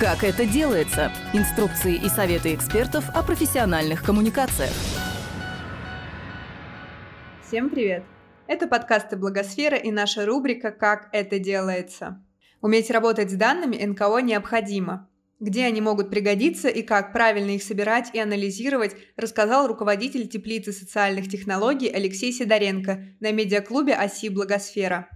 Как это делается? Инструкции и советы экспертов о профессиональных коммуникациях. Всем привет! Это подкасты Благосфера и наша рубрика «Как это делается». Уметь работать с данными НКО необходимо. Где они могут пригодиться и как правильно их собирать и анализировать, рассказал руководитель теплицы социальных технологий Алексей Сидоренко на медиаклубе «Оси Благосфера».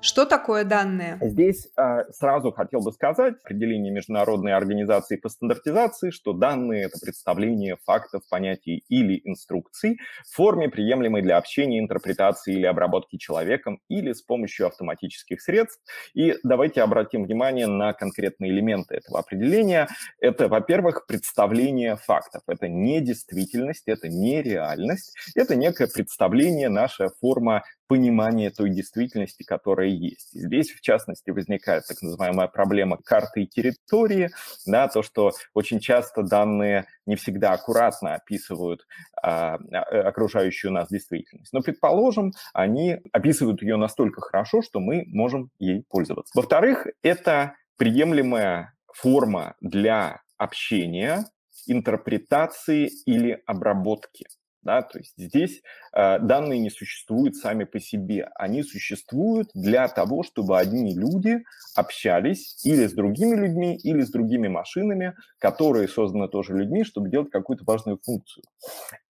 Что такое данные? Здесь э, сразу хотел бы сказать определение Международной организации по стандартизации, что данные — это представление фактов, понятий или инструкций в форме, приемлемой для общения, интерпретации или обработки человеком или с помощью автоматических средств. И давайте обратим внимание на конкретные элементы этого определения. Это, во-первых, представление фактов. Это не действительность, это не реальность, это некое представление, наша форма понимание той действительности, которая есть. здесь, в частности, возникает так называемая проблема карты и территории, да, то, что очень часто данные не всегда аккуратно описывают а, а, окружающую нас действительность. Но, предположим, они описывают ее настолько хорошо, что мы можем ей пользоваться. Во-вторых, это приемлемая форма для общения, интерпретации или обработки. Да, то есть здесь э, данные не существуют сами по себе, они существуют для того, чтобы одни люди общались или с другими людьми, или с другими машинами, которые созданы тоже людьми, чтобы делать какую-то важную функцию.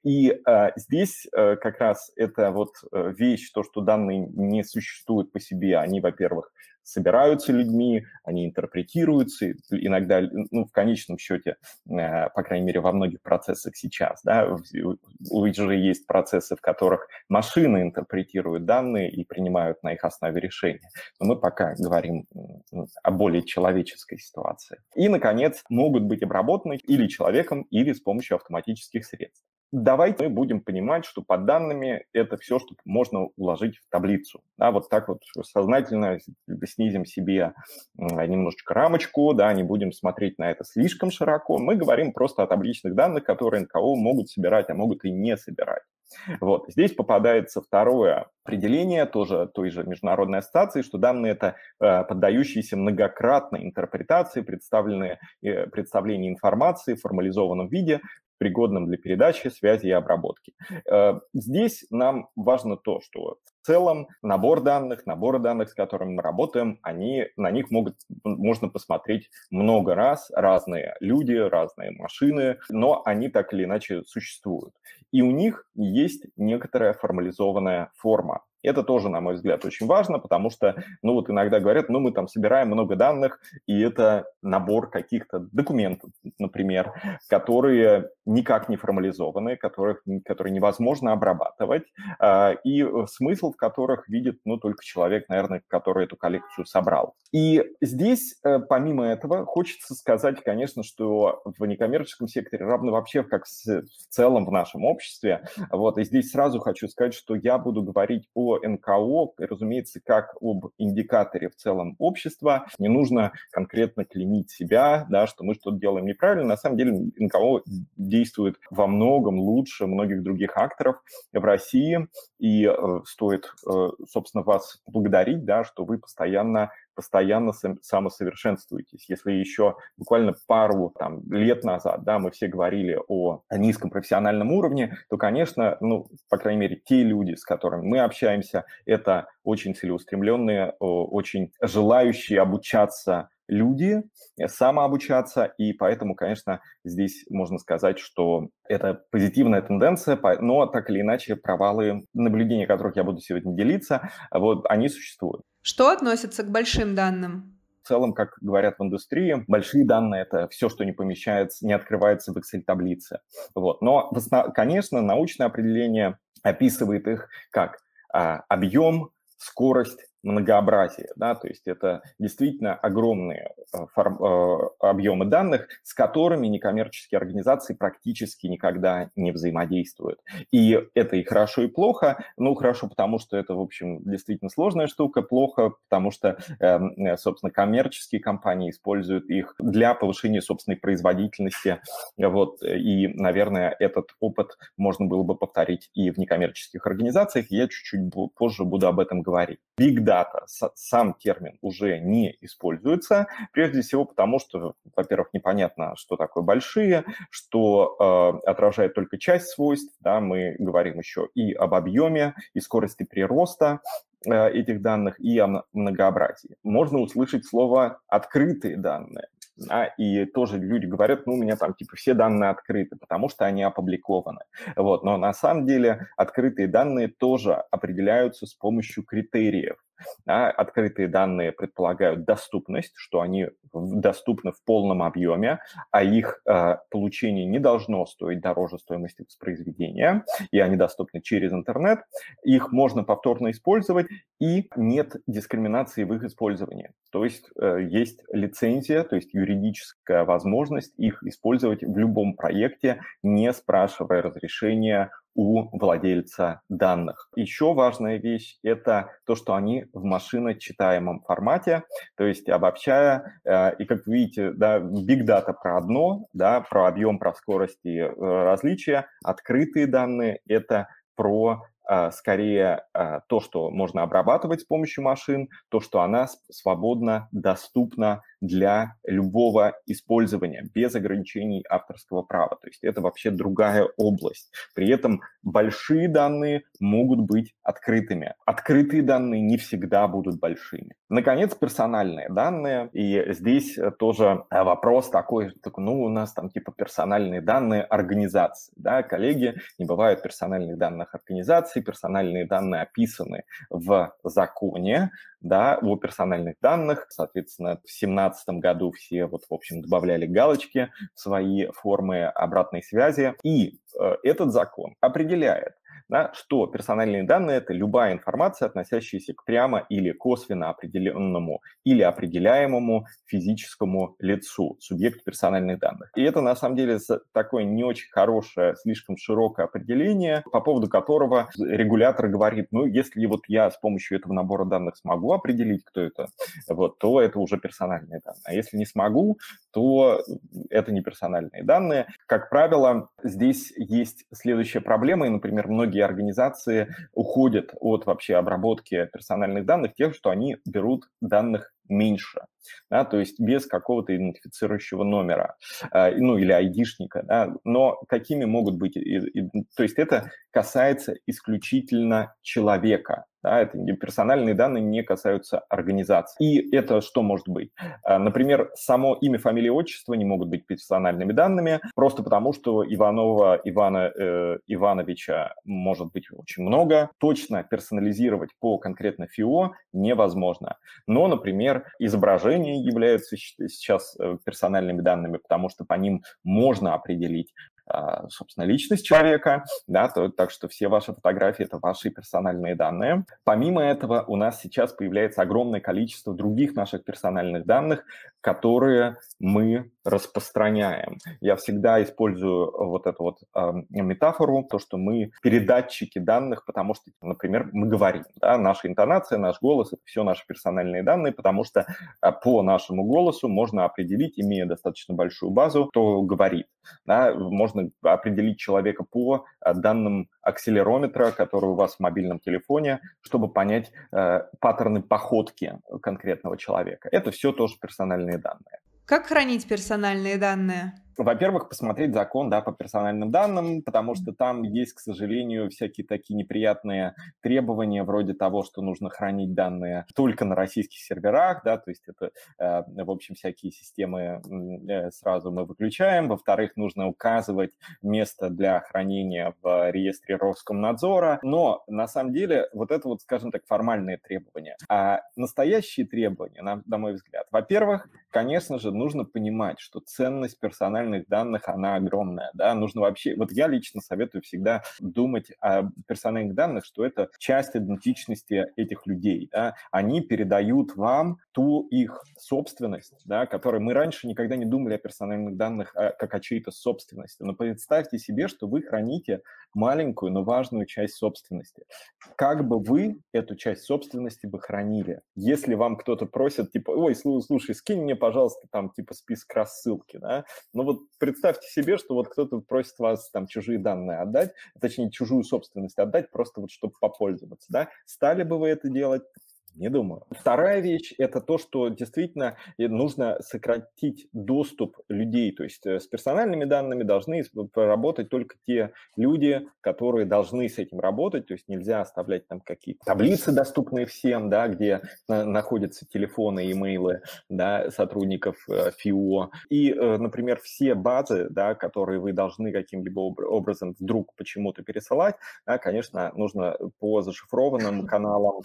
И э, здесь э, как раз это вот э, вещь, то, что данные не существуют по себе, они, во-первых, собираются людьми, они интерпретируются, иногда, ну, в конечном счете, э, по крайней мере, во многих процессах сейчас, да, уже есть процессы, в которых машины интерпретируют данные и принимают на их основе решения. Но мы пока говорим о более человеческой ситуации. И, наконец, могут быть обработаны или человеком, или с помощью автоматических средств. Давайте мы будем понимать, что под данными это все, что можно уложить в таблицу. Да, вот так вот сознательно снизим себе немножечко рамочку, да, не будем смотреть на это слишком широко. Мы говорим просто о табличных данных, которые НКО могут собирать, а могут и не собирать. Вот. Здесь попадается второе определение тоже той же международной ассоциации, что данные это э, поддающиеся многократной интерпретации, представленные, э, представление информации в формализованном виде, пригодным для передачи, связи и обработки. Э, здесь нам важно то, что в целом набор данных, наборы данных, с которыми мы работаем, они, на них могут, можно посмотреть много раз, разные люди, разные машины, но они так или иначе существуют. И у них есть некоторая формализованная форма. Это тоже, на мой взгляд, очень важно, потому что, ну вот иногда говорят, ну мы там собираем много данных, и это набор каких-то документов, например, которые никак не формализованы, которых, которые невозможно обрабатывать, а, и смысл в которых видит, ну, только человек, наверное, который эту коллекцию собрал. И здесь, э, помимо этого, хочется сказать, конечно, что в некоммерческом секторе, равно вообще как в целом в нашем обществе, вот, и здесь сразу хочу сказать, что я буду говорить о НКО, разумеется, как об индикаторе в целом общества. Не нужно конкретно клеймить себя, да, что мы что-то делаем неправильно. На самом деле НКО действует во многом лучше многих других акторов в России, и э, стоит, э, собственно, вас благодарить, да, что вы постоянно постоянно самосовершенствуетесь. Если еще буквально пару там, лет назад да, мы все говорили о низком профессиональном уровне, то, конечно, ну, по крайней мере, те люди, с которыми мы общаемся, это очень целеустремленные, очень желающие обучаться люди, самообучаться, и поэтому, конечно, здесь можно сказать, что это позитивная тенденция, но так или иначе провалы, наблюдения которых я буду сегодня делиться, вот они существуют. Что относится к большим данным? В целом, как говорят в индустрии, большие данные – это все, что не помещается, не открывается в Excel-таблице. Вот. Но, конечно, научное определение описывает их как а, объем, скорость, многообразие, да, то есть это действительно огромные э, форм, э, объемы данных, с которыми некоммерческие организации практически никогда не взаимодействуют. И это и хорошо, и плохо. Ну, хорошо, потому что это, в общем, действительно сложная штука, плохо, потому что, эм, э, собственно, коммерческие компании используют их для повышения собственной производительности, вот, и, наверное, этот опыт можно было бы повторить и в некоммерческих организациях, я чуть-чуть позже буду об этом говорить. Big Data дата, сам термин уже не используется, прежде всего потому, что, во-первых, непонятно, что такое большие, что э, отражает только часть свойств, да, мы говорим еще и об объеме, и скорости прироста, э, этих данных и о многообразии. Можно услышать слово «открытые данные». Да, и тоже люди говорят, ну, у меня там типа все данные открыты, потому что они опубликованы. Вот, но на самом деле открытые данные тоже определяются с помощью критериев. Да, открытые данные предполагают доступность, что они доступны в полном объеме, а их э, получение не должно стоить дороже стоимости воспроизведения, и они доступны через интернет. Их можно повторно использовать, и нет дискриминации в их использовании. То есть э, есть лицензия, то есть юридическая возможность их использовать в любом проекте, не спрашивая разрешения у владельца данных. Еще важная вещь – это то, что они в машиночитаемом формате, то есть обобщая, э, и как вы видите, да, big data про одно, да, про объем, про скорость и э, различия, открытые данные – это про а, скорее а, то, что можно обрабатывать с помощью машин, то, что она свободно доступна для любого использования без ограничений авторского права. То есть это вообще другая область. При этом большие данные могут быть открытыми. Открытые данные не всегда будут большими. Наконец, персональные данные. И здесь тоже вопрос такой, ну, у нас там типа персональные данные организации. Да, коллеги, не бывает персональных данных организации, персональные данные описаны в законе, да, о персональных данных. Соответственно, в 2017 году все вот, в общем, добавляли галочки в свои формы обратной связи. И э, этот закон определяет, да, что персональные данные – это любая информация, относящаяся к прямо или косвенно определенному или определяемому физическому лицу, субъекту персональных данных. И это, на самом деле, такое не очень хорошее, слишком широкое определение, по поводу которого регулятор говорит, ну, если вот я с помощью этого набора данных смогу определить, кто это, вот, то это уже персональные данные. А если не смогу, то это не персональные данные. Как правило, здесь есть следующая проблема, и, например, многие организации уходят от вообще обработки персональных данных тем, что они берут данных меньше, да, то есть без какого-то идентифицирующего номера, э, ну или айдишника, да, но какими могут быть, то есть это касается исключительно человека, да, это персональные данные не касаются организации. И это что может быть? Э, например, само имя, фамилия, отчество не могут быть персональными данными, просто потому что Иванова Ивана э, Ивановича может быть очень много. Точно персонализировать по конкретно ФИО невозможно. Но, например, изображения являются сейчас э, персональными данными, потому что по ним можно определить собственно, личность человека, да, то, так что все ваши фотографии – это ваши персональные данные. Помимо этого, у нас сейчас появляется огромное количество других наших персональных данных, которые мы распространяем. Я всегда использую вот эту вот э, метафору, то, что мы передатчики данных, потому что, например, мы говорим, да, наша интонация, наш голос – это все наши персональные данные, потому что э, по нашему голосу можно определить, имея достаточно большую базу, кто говорит. Да, можно определить человека по э, данным акселерометра, который у вас в мобильном телефоне, чтобы понять э, паттерны походки конкретного человека. Это все тоже персональные данные. Как хранить персональные данные? Во-первых, посмотреть закон да, по персональным данным, потому что там есть, к сожалению, всякие такие неприятные требования вроде того, что нужно хранить данные только на российских серверах, да, то есть это, э, в общем, всякие системы э, сразу мы выключаем. Во-вторых, нужно указывать место для хранения в реестре Роскомнадзора. Но на самом деле вот это вот, скажем так, формальные требования. А настоящие требования, на, на мой взгляд, во-первых, конечно же, нужно понимать, что ценность персональных персональных данных, она огромная, да, нужно вообще, вот я лично советую всегда думать о персональных данных, что это часть идентичности этих людей, да, они передают вам ту их собственность, да, которой мы раньше никогда не думали о персональных данных а, как о чьей-то собственности, но представьте себе, что вы храните маленькую, но важную часть собственности. Как бы вы эту часть собственности бы хранили? Если вам кто-то просит, типа, ой, слушай, скинь мне, пожалуйста, там, типа, список рассылки, да, ну вот представьте себе, что вот кто-то просит вас там чужие данные отдать, точнее, чужую собственность отдать, просто вот чтобы попользоваться, да. Стали бы вы это делать? Не думаю. Вторая вещь – это то, что действительно нужно сократить доступ людей. То есть э, с персональными данными должны работать только те люди, которые должны с этим работать. То есть нельзя оставлять там какие-то таблицы, доступные всем, да, где находятся телефоны, имейлы да, сотрудников э, ФИО. И, э, например, все базы, да, которые вы должны каким-либо образом вдруг почему-то пересылать, да, конечно, нужно по зашифрованным каналам,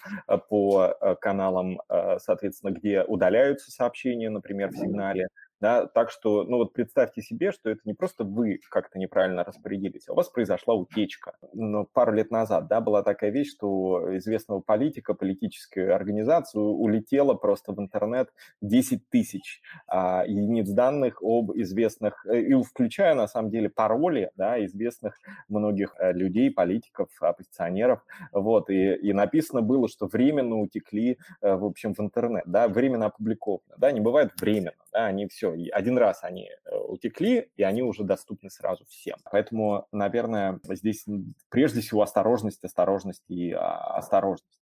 по каналам, э, соответственно, где удаляются сообщения, например, в сигнале, да, так что, ну вот представьте себе, что это не просто вы как-то неправильно распорядились, а у вас произошла утечка. Но пару лет назад, да, была такая вещь, что известного политика, политическая организация улетела просто в интернет 10 тысяч а, единиц данных об известных, э, и включая, на самом деле, пароли, да, известных многих э, людей, политиков, оппозиционеров, вот, и, и написано было, что временно утекли, э, в общем, в интернет, да, временно опубликовано, да, не бывает временно, да, они все, один раз они э, утекли, и они уже доступны сразу всем. Поэтому, наверное, здесь прежде всего осторожность, осторожность и а, осторожность.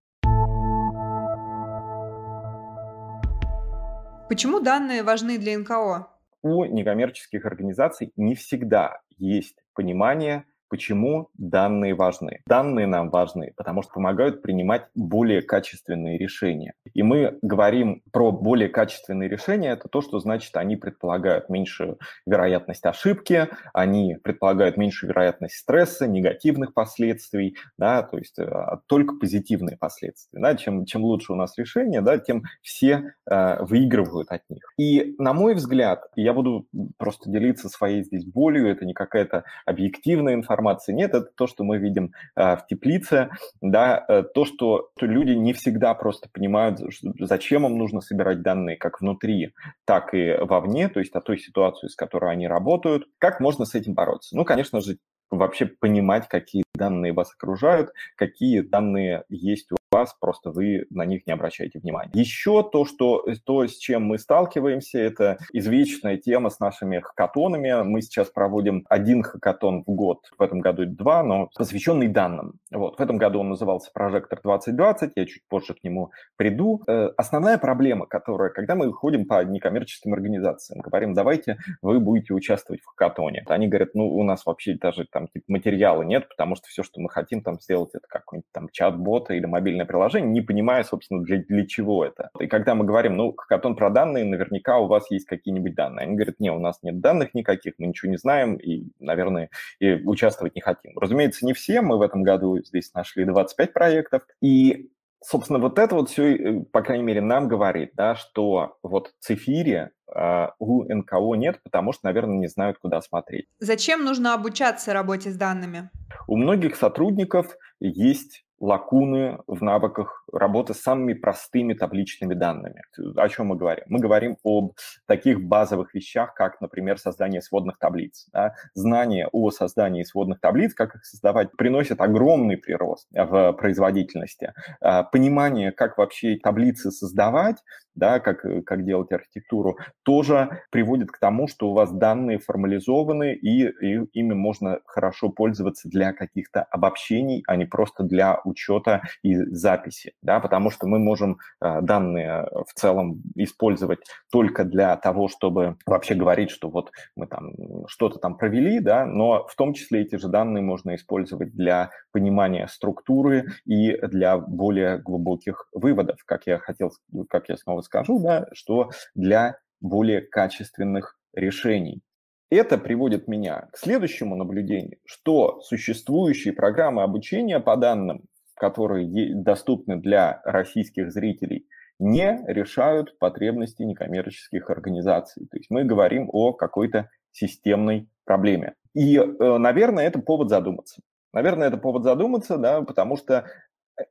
Почему данные важны для НКО? У некоммерческих организаций не всегда есть понимание Почему данные важны? Данные нам важны, потому что помогают принимать более качественные решения. И мы говорим про более качественные решения, это то, что значит, они предполагают меньшую вероятность ошибки, они предполагают меньшую вероятность стресса, негативных последствий, да, то есть а, только позитивные последствия. Да, чем, чем лучше у нас решение, да, тем все э, выигрывают от них. И, на мой взгляд, я буду просто делиться своей здесь болью, это не какая-то объективная информация, информации нет, это то, что мы видим э, в теплице, да, э, то, что люди не всегда просто понимают, зачем им нужно собирать данные как внутри, так и вовне, то есть о той ситуации, с которой они работают. Как можно с этим бороться? Ну, конечно же, вообще понимать, какие данные вас окружают, какие данные есть у вас, просто вы на них не обращаете внимания. Еще то, что, то, с чем мы сталкиваемся, это извечная тема с нашими хакатонами. Мы сейчас проводим один хакатон в год, в этом году два, но посвященный данным. Вот. В этом году он назывался «Прожектор 2020», я чуть позже к нему приду. Э, основная проблема, которая, когда мы ходим по некоммерческим организациям, говорим, давайте вы будете участвовать в хакатоне. Они говорят, ну, у нас вообще даже там типа, материала нет, потому что все, что мы хотим там сделать, это какой-нибудь там чат-бот или мобильный мобильное приложение, не понимая, собственно, для, для чего это. И когда мы говорим, ну, хакатон про данные, наверняка у вас есть какие-нибудь данные. Они говорят, не, у нас нет данных никаких, мы ничего не знаем и, наверное, и участвовать не хотим. Разумеется, не все. Мы в этом году здесь нашли 25 проектов. И собственно, вот это вот все, э, по крайней мере, нам говорит, да, что вот цифире э, у НКО нет, потому что, наверное, не знают, куда смотреть. Zачем нужно обучаться работе с данными? У многих сотрудников есть лакуны в навыках работы с самыми простыми табличными данными. О чем мы говорим? Мы говорим об таких базовых вещах, как, например, создание сводных таблиц. Да? Знание о создании сводных таблиц, как их создавать, приносит огромный прирост в производительности. А, понимание, как вообще таблицы создавать, да, как, как делать архитектуру, тоже приводит к тому, что у вас данные формализованы, и, и ими можно хорошо пользоваться для каких-то обобщений, а не просто для учета и записи, да, потому что мы можем э, данные в целом использовать только для того, чтобы вообще говорить, что вот мы там что-то там провели, да, но в том числе эти же данные можно использовать для понимания структуры и для более глубоких выводов, как я хотел, как я снова скажу, да, что для более качественных решений. Это приводит меня к следующему наблюдению, что существующие программы обучения по данным которые доступны для российских зрителей, не решают потребности некоммерческих организаций. То есть мы говорим о какой-то системной проблеме. И, э, наверное, это повод задуматься. Наверное, это повод задуматься, да, потому что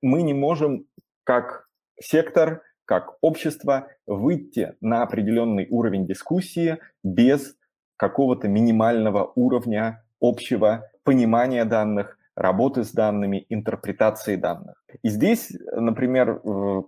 мы не можем как сектор, как общество выйти на определенный уровень дискуссии без какого-то минимального уровня общего понимания данных, работы с данными, интерпретации данных. И здесь, например,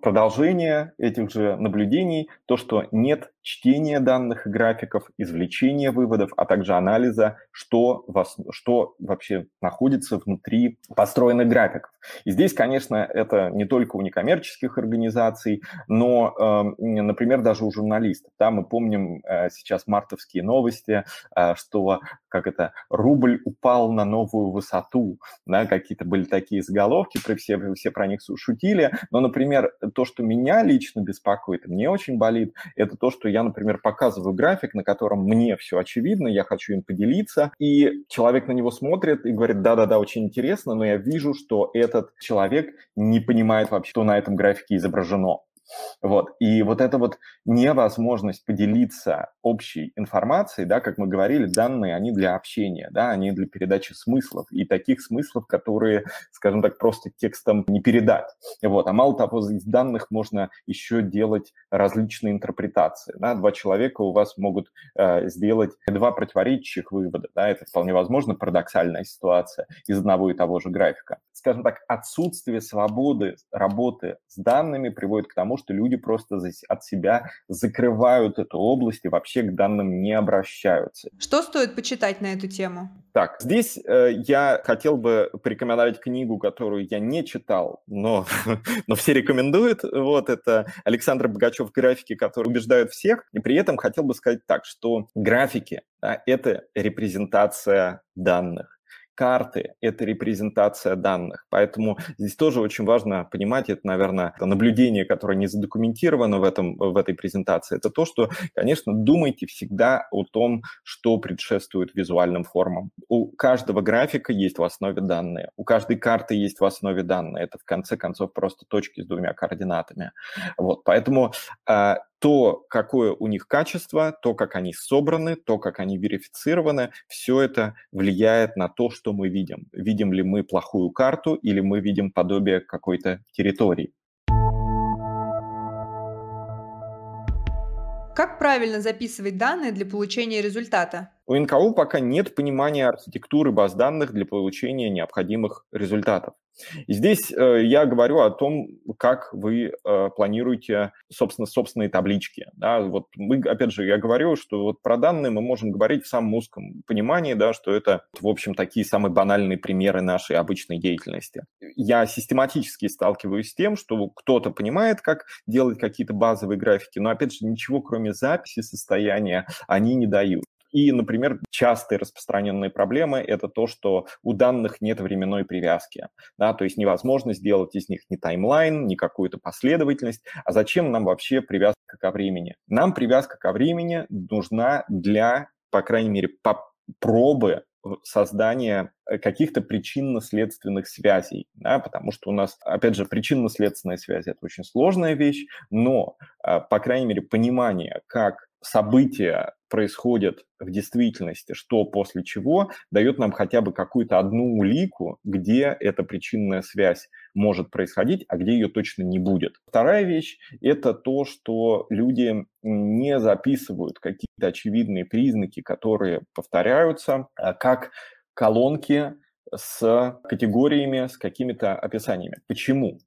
продолжение этих же наблюдений, то, что нет чтения данных и графиков, извлечения выводов, а также анализа, что, вас, что вообще находится внутри построенных графиков. И здесь, конечно, это не только у некоммерческих организаций, но, эм, например, даже у журналистов. Да, мы помним э, сейчас мартовские новости, э, что как это, рубль упал на новую высоту, да, какие-то были такие заголовки, все, все про них шутили, но, например, то, что меня лично беспокоит, мне очень болит, это то, что я, например, показываю график, на котором мне все очевидно, я хочу им поделиться, и человек на него смотрит и говорит, да-да-да, очень интересно, но я вижу, что этот человек не понимает вообще, что на этом графике изображено. Вот. И вот эта вот невозможность поделиться общей информацией, да, как мы говорили, данные, они для общения, да, они для передачи смыслов, и таких смыслов, которые, скажем так, просто текстом не передать. Вот. А мало того, из данных можно еще делать различные интерпретации. Да. Два человека у вас могут э, сделать два противоречащих вывода. Да. Это вполне возможно парадоксальная ситуация из одного и того же графика. Скажем так, отсутствие свободы работы с данными приводит к тому, что люди просто от себя закрывают эту область и вообще к данным не обращаются. Что стоит почитать на эту тему? Так, здесь э, я хотел бы порекомендовать книгу, которую я не читал, но, но все рекомендуют. Вот это Александр Богачев «Графики, которые убеждают всех». И при этом хотел бы сказать так, что графики да, – это репрезентация данных карты – это репрезентация данных. Поэтому здесь тоже очень важно понимать, это, наверное, наблюдение, которое не задокументировано в, этом, в этой презентации, это то, что, конечно, думайте всегда о том, что предшествует визуальным формам. У каждого графика есть в основе данные, у каждой карты есть в основе данные. Это, в конце концов, просто точки с двумя координатами. Вот, поэтому а, то, какое у них качество, то, как они собраны, то, как они верифицированы, все это влияет на то, что мы видим. Видим ли мы плохую карту или мы видим подобие какой-то территории. Как правильно записывать данные для получения результата? У НКУ пока нет понимания архитектуры баз данных для получения необходимых результатов. И здесь э, я говорю о том, как вы э, планируете, собственно, собственные таблички. Да? Вот мы, опять же, я говорю, что вот про данные мы можем говорить в самом узком понимании, да, что это, в общем, такие самые банальные примеры нашей обычной деятельности. Я систематически сталкиваюсь с тем, что кто-то понимает, как делать какие-то базовые графики, но, опять же, ничего, кроме записи состояния, они не дают. И, например, частые распространенные проблемы – это то, что у данных нет временной привязки. Да, то есть невозможно сделать из них ни таймлайн, ни какую-то последовательность. А зачем нам вообще привязка ко времени? Нам привязка ко времени нужна для, по крайней мере, пробы создания э, каких-то причинно-следственных связей, да, потому что у нас, опять же, причинно-следственная связь – это очень сложная вещь, но, э, по крайней мере, понимание, как события происходят в действительности, что после чего, дает нам хотя бы какую-то одну улику, где эта причинная связь может происходить, а где ее точно не будет. Вторая вещь – это то, что люди не записывают какие-то очевидные признаки, которые повторяются, а как колонки с категориями, с какими-то описаниями. Почему?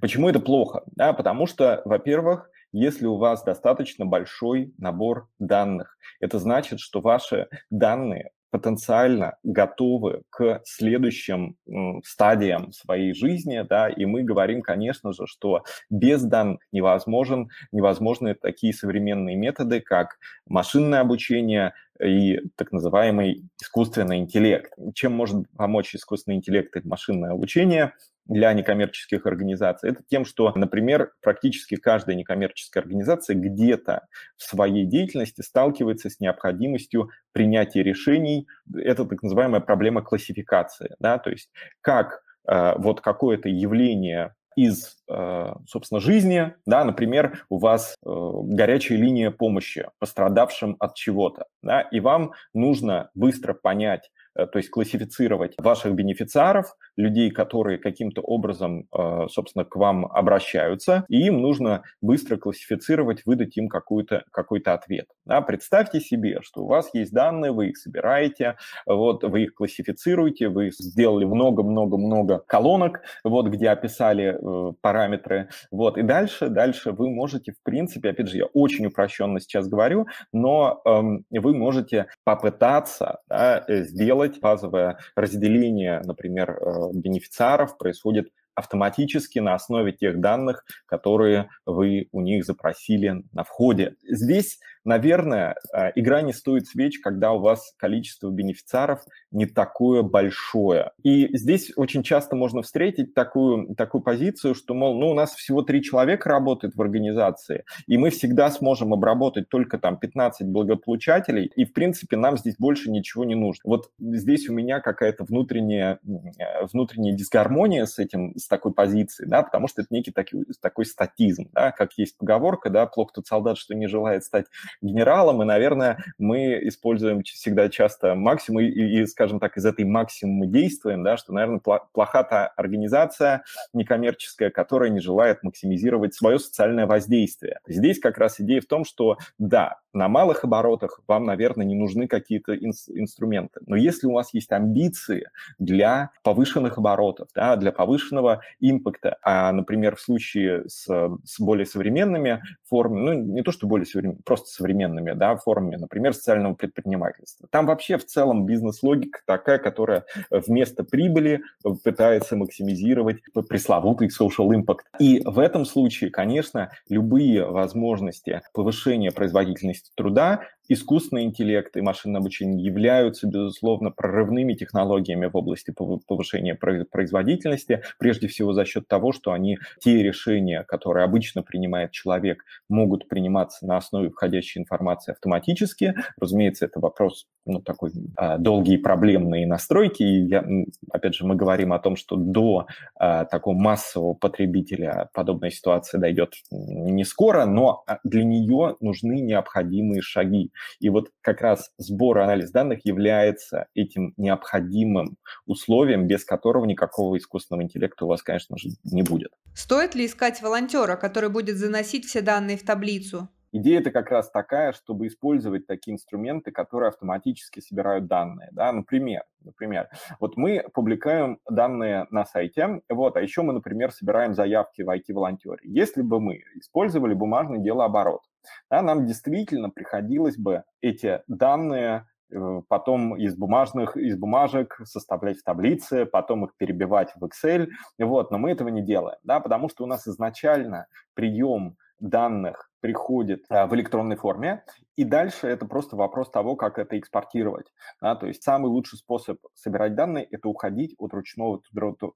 Почему это плохо? Да, потому что, во-первых, если у вас достаточно большой набор данных. Это значит, что ваши данные потенциально готовы к следующим стадиям своей жизни, да, и мы говорим, конечно же, что без данных невозможен, невозможны такие современные методы, как машинное обучение и так называемый искусственный интеллект. Чем может помочь искусственный интеллект и машинное обучение? Для некоммерческих организаций, это тем, что, например, практически каждая некоммерческая организация где-то в своей деятельности сталкивается с необходимостью принятия решений. Это так называемая проблема классификации, да, то есть как э, вот какое-то явление из, э, собственно, жизни, да, например, у вас э, горячая линия помощи пострадавшим от чего-то, да, и вам нужно быстро понять, то есть классифицировать ваших бенефициаров, людей, которые каким-то образом, э, собственно, к вам обращаются, и им нужно быстро классифицировать, выдать им какой-то какой ответ. Да, представьте себе, что у вас есть данные, вы их собираете, вот, вы их классифицируете, вы сделали много-много-много колонок, вот, где описали э, параметры, вот, и дальше, дальше вы можете, в принципе, опять же, я очень упрощенно сейчас говорю, но эм, вы можете попытаться да, сделать делать. Базовое разделение, например, э, бенефициаров происходит автоматически на основе тех данных, которые вы у них запросили на входе. Здесь Наверное, э, игра не стоит свеч, когда у вас количество бенефициаров не такое большое. И здесь очень часто можно встретить такую, такую позицию, что, мол, ну, у нас всего три человека работает в организации, и мы всегда сможем обработать только там 15 благополучателей, и, в принципе, нам здесь больше ничего не нужно. Вот здесь у меня какая-то внутренняя, э, внутренняя дисгармония с этим, с такой позицией, да, потому что это некий такой, такой статизм, да, как есть поговорка, да, плохо тот солдат, что не желает стать генералом, и, наверное, мы используем всегда часто максимум, и, и скажем так, из этой максимума действуем, да, что, наверное, плоха та организация некоммерческая, которая не желает максимизировать свое социальное воздействие. Здесь как раз идея в том, что, да, на малых оборотах вам, наверное, не нужны какие-то ин- инструменты, но если у вас есть амбиции для повышенных оборотов, да, для повышенного импакта, а, например, в случае с, с более современными формами, ну, не то, что более современными, просто современными да, формами, например, социального предпринимательства. Там вообще в целом бизнес-логика такая, которая вместо прибыли пытается максимизировать пресловутый social impact. И в этом случае, конечно, любые возможности повышения производительности труда искусственный интеллект и машинное обучение являются, безусловно, прорывными технологиями в области повышения производительности, прежде всего за счет того, что они, те решения, которые обычно принимает человек, могут приниматься на основе входящей информации автоматически. Разумеется, это вопрос ну, такой а, долгий проблемные настройки. И я, опять же, мы говорим о том, что до а, такого массового потребителя подобная ситуация дойдет не скоро, но а, для нее нужны необходимые шаги. И вот как раз сбор и анализ данных является этим необходимым условием, без которого никакого искусственного интеллекта у вас, конечно же, не будет. Стоит ли искать волонтера, который будет заносить все данные в таблицу? Идея это как раз такая, чтобы использовать такие инструменты, которые автоматически собирают данные. Да? Например, например, вот мы публикуем данные на сайте, вот, а еще мы, например, собираем заявки в IT-волонтере. Если бы мы использовали бумажный делооборот, да, нам действительно приходилось бы эти данные э, потом из бумажных, из бумажек составлять в таблице, потом их перебивать в Excel, вот, но мы этого не делаем, да, потому что у нас изначально прием данных приходит а, в электронной форме, и дальше это просто вопрос того, как это экспортировать. Да? То есть самый лучший способ собирать данные – это уходить от ручного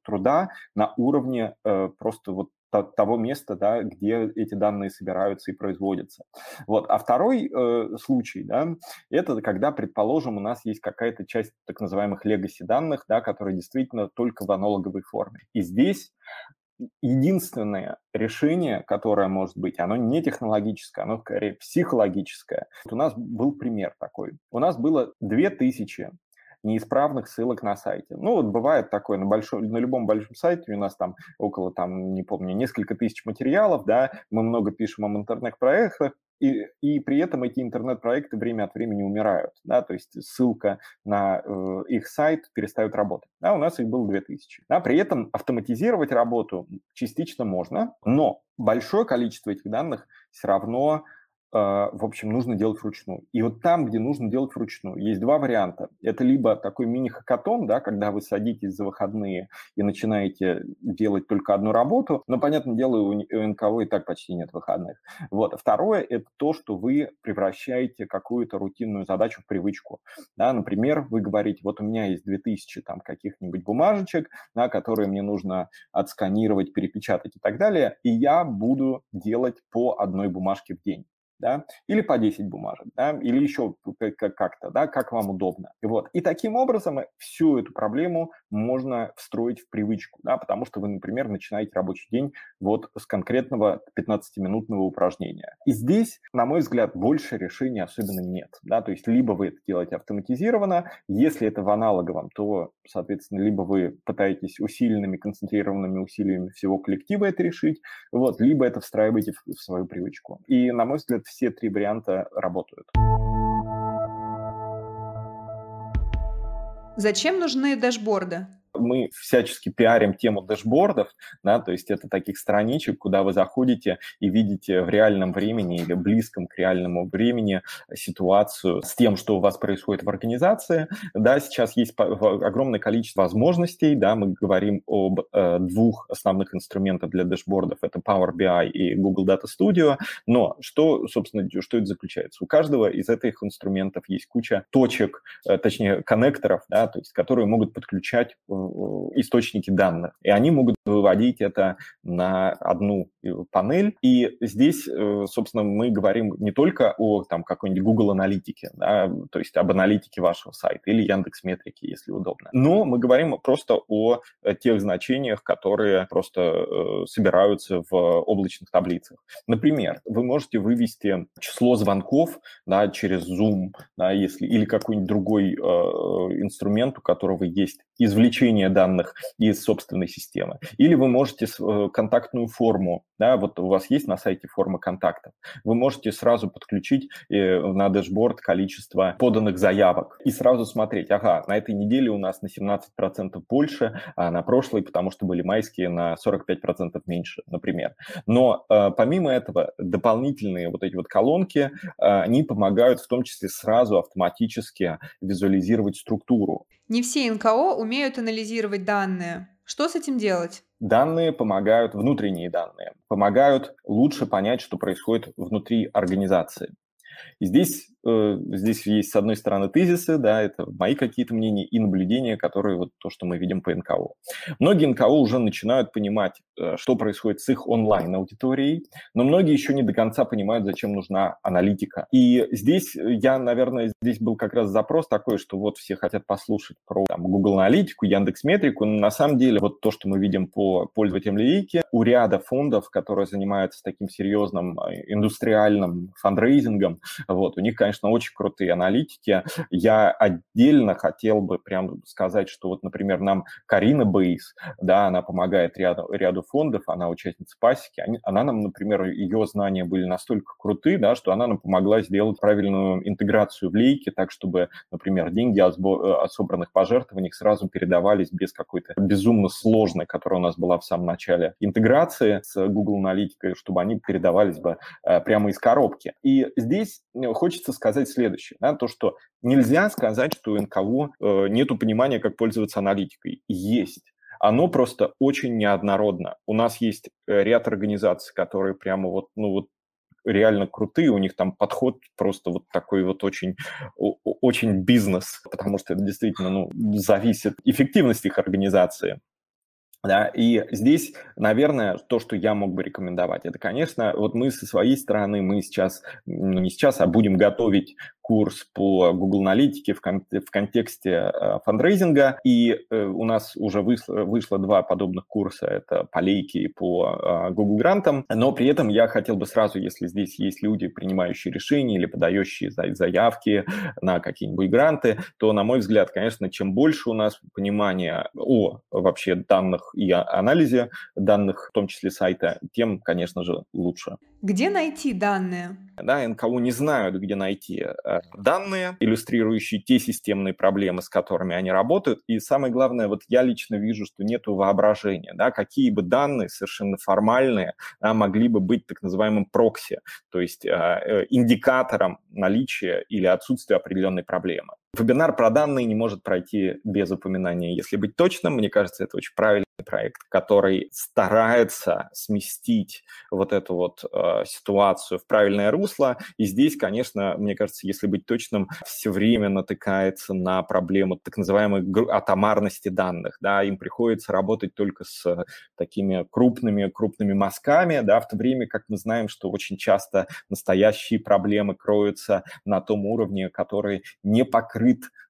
труда на уровне э, просто вот того места, да, где эти данные собираются и производятся. Вот. А второй э, случай, да, это когда, предположим, у нас есть какая-то часть так называемых legacy данных, да, которые действительно только в аналоговой форме. И здесь единственное решение, которое может быть, оно не технологическое, оно скорее психологическое. Вот у нас был пример такой. У нас было 2000 неисправных ссылок на сайте. Ну, вот бывает такое на, большом, на любом большом сайте, у нас там около, там, не помню, несколько тысяч материалов, да, мы много пишем о интернет-проектах, и, и при этом эти интернет-проекты время от времени умирают, да, то есть ссылка на э, их сайт перестает работать. Да, у нас их было 2000. Да, при этом автоматизировать работу частично можно, но большое количество этих данных все равно в общем, нужно делать вручную. И вот там, где нужно делать вручную, есть два варианта. Это либо такой мини-хакатон, да, когда вы садитесь за выходные и начинаете делать только одну работу, но, понятное дело, у НКО и так почти нет выходных. Вот. А второе – это то, что вы превращаете какую-то рутинную задачу в привычку. Да, например, вы говорите, вот у меня есть 2000 там каких-нибудь бумажечек, да, которые мне нужно отсканировать, перепечатать и так далее, и я буду делать по одной бумажке в день. Да, или по 10 бумажек, да, или еще как-то, да, как вам удобно. И вот. И таким образом всю эту проблему можно встроить в привычку, да, потому что вы, например, начинаете рабочий день вот с конкретного 15-минутного упражнения. И здесь, на мой взгляд, больше решений особенно нет, да, то есть либо вы это делаете автоматизированно, если это в аналоговом, то, соответственно, либо вы пытаетесь усиленными, концентрированными усилиями всего коллектива это решить, вот, либо это встраиваете в свою привычку. И, на мой взгляд, все три варианта работают. Зачем нужны дашборды? Мы всячески пиарим тему дэшбордов, да, то есть это таких страничек, куда вы заходите и видите в реальном времени или близком к реальному времени ситуацию с тем, что у вас происходит в организации. Да, сейчас есть огромное количество возможностей, да, мы говорим об э, двух основных инструментах для дэшбордов, это Power BI и Google Data Studio, но что, собственно, что это заключается? У каждого из этих инструментов есть куча точек, э, точнее, коннекторов, да, то есть которые могут подключать э, источники данных. И они могут выводить это на одну э, панель. И здесь, э, собственно, мы говорим не только о там, какой-нибудь Google аналитике, да, то есть об аналитике вашего сайта или Яндекс Метрики, если удобно. Но мы говорим просто о э, тех значениях, которые просто собираются в облачных таблицах. Например, вы можете вывести число звонков да, через Zoom, да, если, или какой-нибудь другой э, инструмент, у которого есть извлечение данных из собственной системы. Или вы можете э, контактную форму, да, вот у вас есть на сайте форма контактов, вы можете сразу подключить э, на дэшборд количество поданных заявок и сразу смотреть, ага, на этой неделе у нас на 17% больше, а на прошлой, потому что были майские, на 45% меньше, например. Но э, помимо этого, дополнительные вот эти вот колонки, они помогают в том числе сразу автоматически визуализировать структуру. Не все НКО умеют анализировать данные. Что с этим делать? Данные помогают, внутренние данные, помогают лучше понять, что происходит внутри организации. И здесь здесь есть, с одной стороны, тезисы, да, это мои какие-то мнения и наблюдения, которые вот то, что мы видим по НКО. Многие НКО уже начинают понимать, э, что происходит с их онлайн-аудиторией, но многие еще не до конца понимают, зачем нужна аналитика. И здесь я, наверное, здесь был как раз запрос такой, что вот все хотят послушать про там, Google аналитику, Яндекс Метрику, но на самом деле вот то, что мы видим по пользователям линейки, у ряда фондов, которые занимаются таким серьезным э, индустриальным фандрейзингом, вот, у них, конечно, конечно, очень крутые аналитики. Я отдельно хотел бы прям сказать, что вот, например, нам Карина Бейс, да, она помогает ряду, ряду фондов, она участница пасеки, они, она нам, например, ее знания были настолько круты, да, что она нам помогла сделать правильную интеграцию в лейки, так, чтобы, например, деньги о, сбор, о собранных пожертвованиях сразу передавались без какой-то безумно сложной, которая у нас была в самом начале, интеграции с Google Аналитикой, чтобы они передавались бы э, прямо из коробки. И здесь э, хочется сказать, сказать следующее, да, то, что нельзя сказать, что у НКО э, нету понимания, как пользоваться аналитикой. Есть. Оно просто очень неоднородно. У нас есть э, ряд организаций, которые прямо вот, ну вот реально крутые, у них там подход просто вот такой вот очень, очень бизнес, потому что это действительно ну, зависит эффективность их организации. Да, и здесь, наверное, то, что я мог бы рекомендовать, это, конечно, вот мы со своей стороны, мы сейчас, ну не сейчас, а будем готовить курс по Google аналитике в, кон- в контексте э, фандрейзинга, и э, у нас уже вышло, вышло два подобных курса, это по лейке и по э, Google грантам, но при этом я хотел бы сразу, если здесь есть люди, принимающие решения или подающие заявки на какие-нибудь гранты, то, на мой взгляд, конечно, чем больше у нас понимания о вообще данных и анализе данных, в том числе сайта, тем, конечно же, лучше. Где найти данные? Да, НКО не знают, где найти э, данные, иллюстрирующие те системные проблемы, с которыми они работают. И самое главное, вот я лично вижу, что нет воображения. Да, какие бы данные совершенно формальные да, могли бы быть так называемым прокси, то есть э, э, индикатором наличия или отсутствия определенной проблемы. Вебинар про данные не может пройти без упоминания. Если быть точным, мне кажется, это очень правильный проект, который старается сместить вот эту вот э, ситуацию в правильное русло. И здесь, конечно, мне кажется, если быть точным, все время натыкается на проблему так называемой атомарности данных. Да, им приходится работать только с такими крупными, крупными мазками, да, в то время как мы знаем, что очень часто настоящие проблемы кроются на том уровне, который не покрыт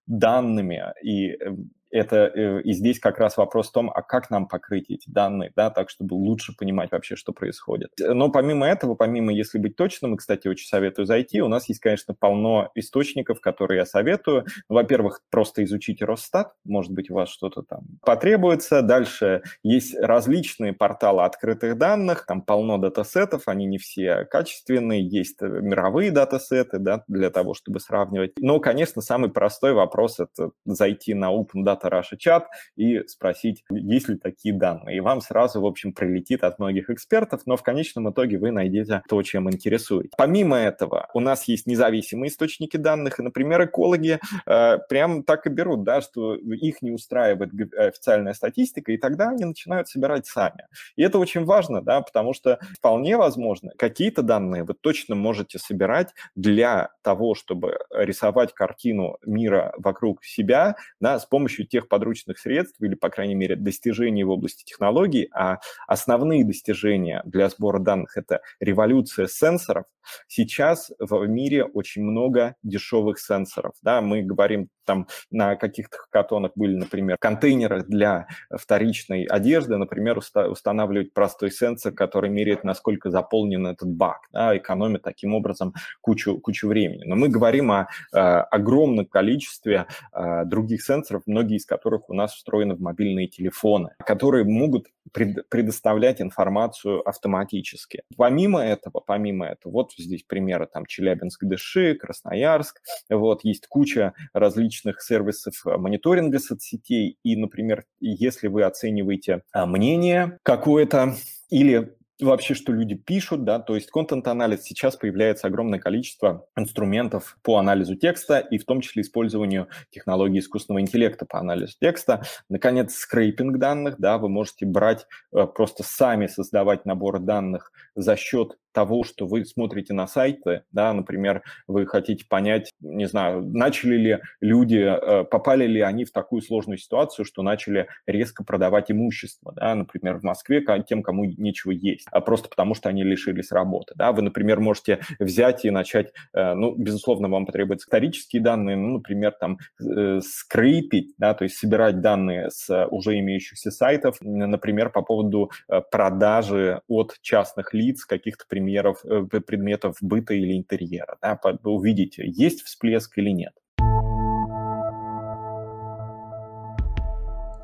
данными, и эм, это э, и здесь как раз вопрос в том, а как нам покрыть эти данные, да, так, чтобы лучше понимать вообще, что происходит. Но помимо этого, помимо, если быть точным, и, кстати, очень советую зайти, у нас есть, конечно, полно источников, которые я советую. Во-первых, просто изучите Росстат, может быть, у вас что-то там потребуется. Дальше есть различные порталы открытых данных, там полно датасетов, они не все качественные, есть э, мировые датасеты, да, для того, чтобы сравнивать. Но, конечно, самый простой вопрос – это зайти на Open Data Russia чат и спросить, есть ли такие данные. И вам сразу, в общем, прилетит от многих экспертов, но в конечном итоге вы найдете то, чем интересует. Помимо этого, у нас есть независимые источники данных, и, например, экологи э, прям так и берут, да, что их не устраивает официальная статистика, и тогда они начинают собирать сами. И это очень важно, да, потому что вполне возможно, какие-то данные вы точно можете собирать для того, чтобы рисовать картину мира вокруг себя, да, с помощью тех подручных средств или, по крайней мере, достижений в области технологий, а основные достижения для сбора данных – это революция сенсоров. Сейчас в мире очень много дешевых сенсоров. Да? Мы говорим там на каких-то хакатонах были, например, контейнеры для вторичной одежды, например, уста- устанавливать простой сенсор, который меряет, насколько заполнен этот бак, да, экономит таким образом кучу, кучу времени. Но мы говорим о э, огромном количестве э, других сенсоров, многие из которых у нас встроены в мобильные телефоны, которые могут пред, предоставлять информацию автоматически. Помимо этого, помимо этого, вот здесь примеры там Челябинск, Дыши, Красноярск, вот есть куча различных различных сервисов э, мониторинга соцсетей. И, например, если вы оцениваете а, мнение какое-то или вообще, что люди пишут, да, то есть контент-анализ сейчас появляется огромное количество инструментов по анализу текста и в том числе использованию технологий искусственного интеллекта по анализу текста. Наконец, скрейпинг данных, да, вы можете брать, э, просто сами создавать набор данных за счет того, что вы смотрите на сайты, да, например, вы хотите понять, не знаю, начали ли люди, э, попали ли они в такую сложную ситуацию, что начали резко продавать имущество, да, например, в Москве тем, кому нечего есть, а просто потому, что они лишились работы, да, вы, например, можете взять и начать, э, ну, безусловно, вам потребуются исторические данные, ну, например, там, э, скрипить, да, то есть собирать данные с уже имеющихся сайтов, например, по поводу продажи от частных лиц каких-то примеров примеров, э, предметов быта или интерьера. Да, увидите, есть всплеск или нет.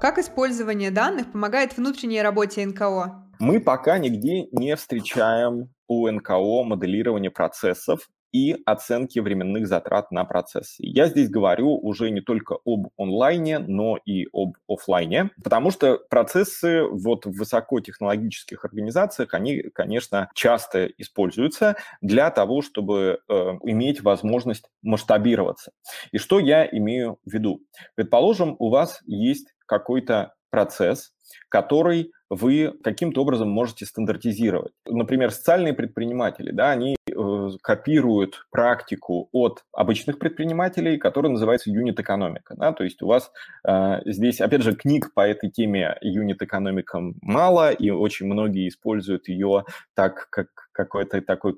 Как использование данных помогает внутренней работе НКО? Мы пока нигде не встречаем у НКО моделирование процессов и оценки временных затрат на процессы. Я здесь говорю уже не только об онлайне, но и об офлайне, потому что процессы вот в высокотехнологических организациях, они, конечно, часто используются для того, чтобы э, иметь возможность масштабироваться. И что я имею в виду? Предположим, у вас есть какой-то процесс, который вы каким-то образом можете стандартизировать. Например, социальные предприниматели, да, они э, копируют практику от обычных предпринимателей, которая называется юнит-экономика. Да? То есть у вас э, здесь, опять же, книг по этой теме юнит-экономика мало, и очень многие используют ее так, как какой-то такой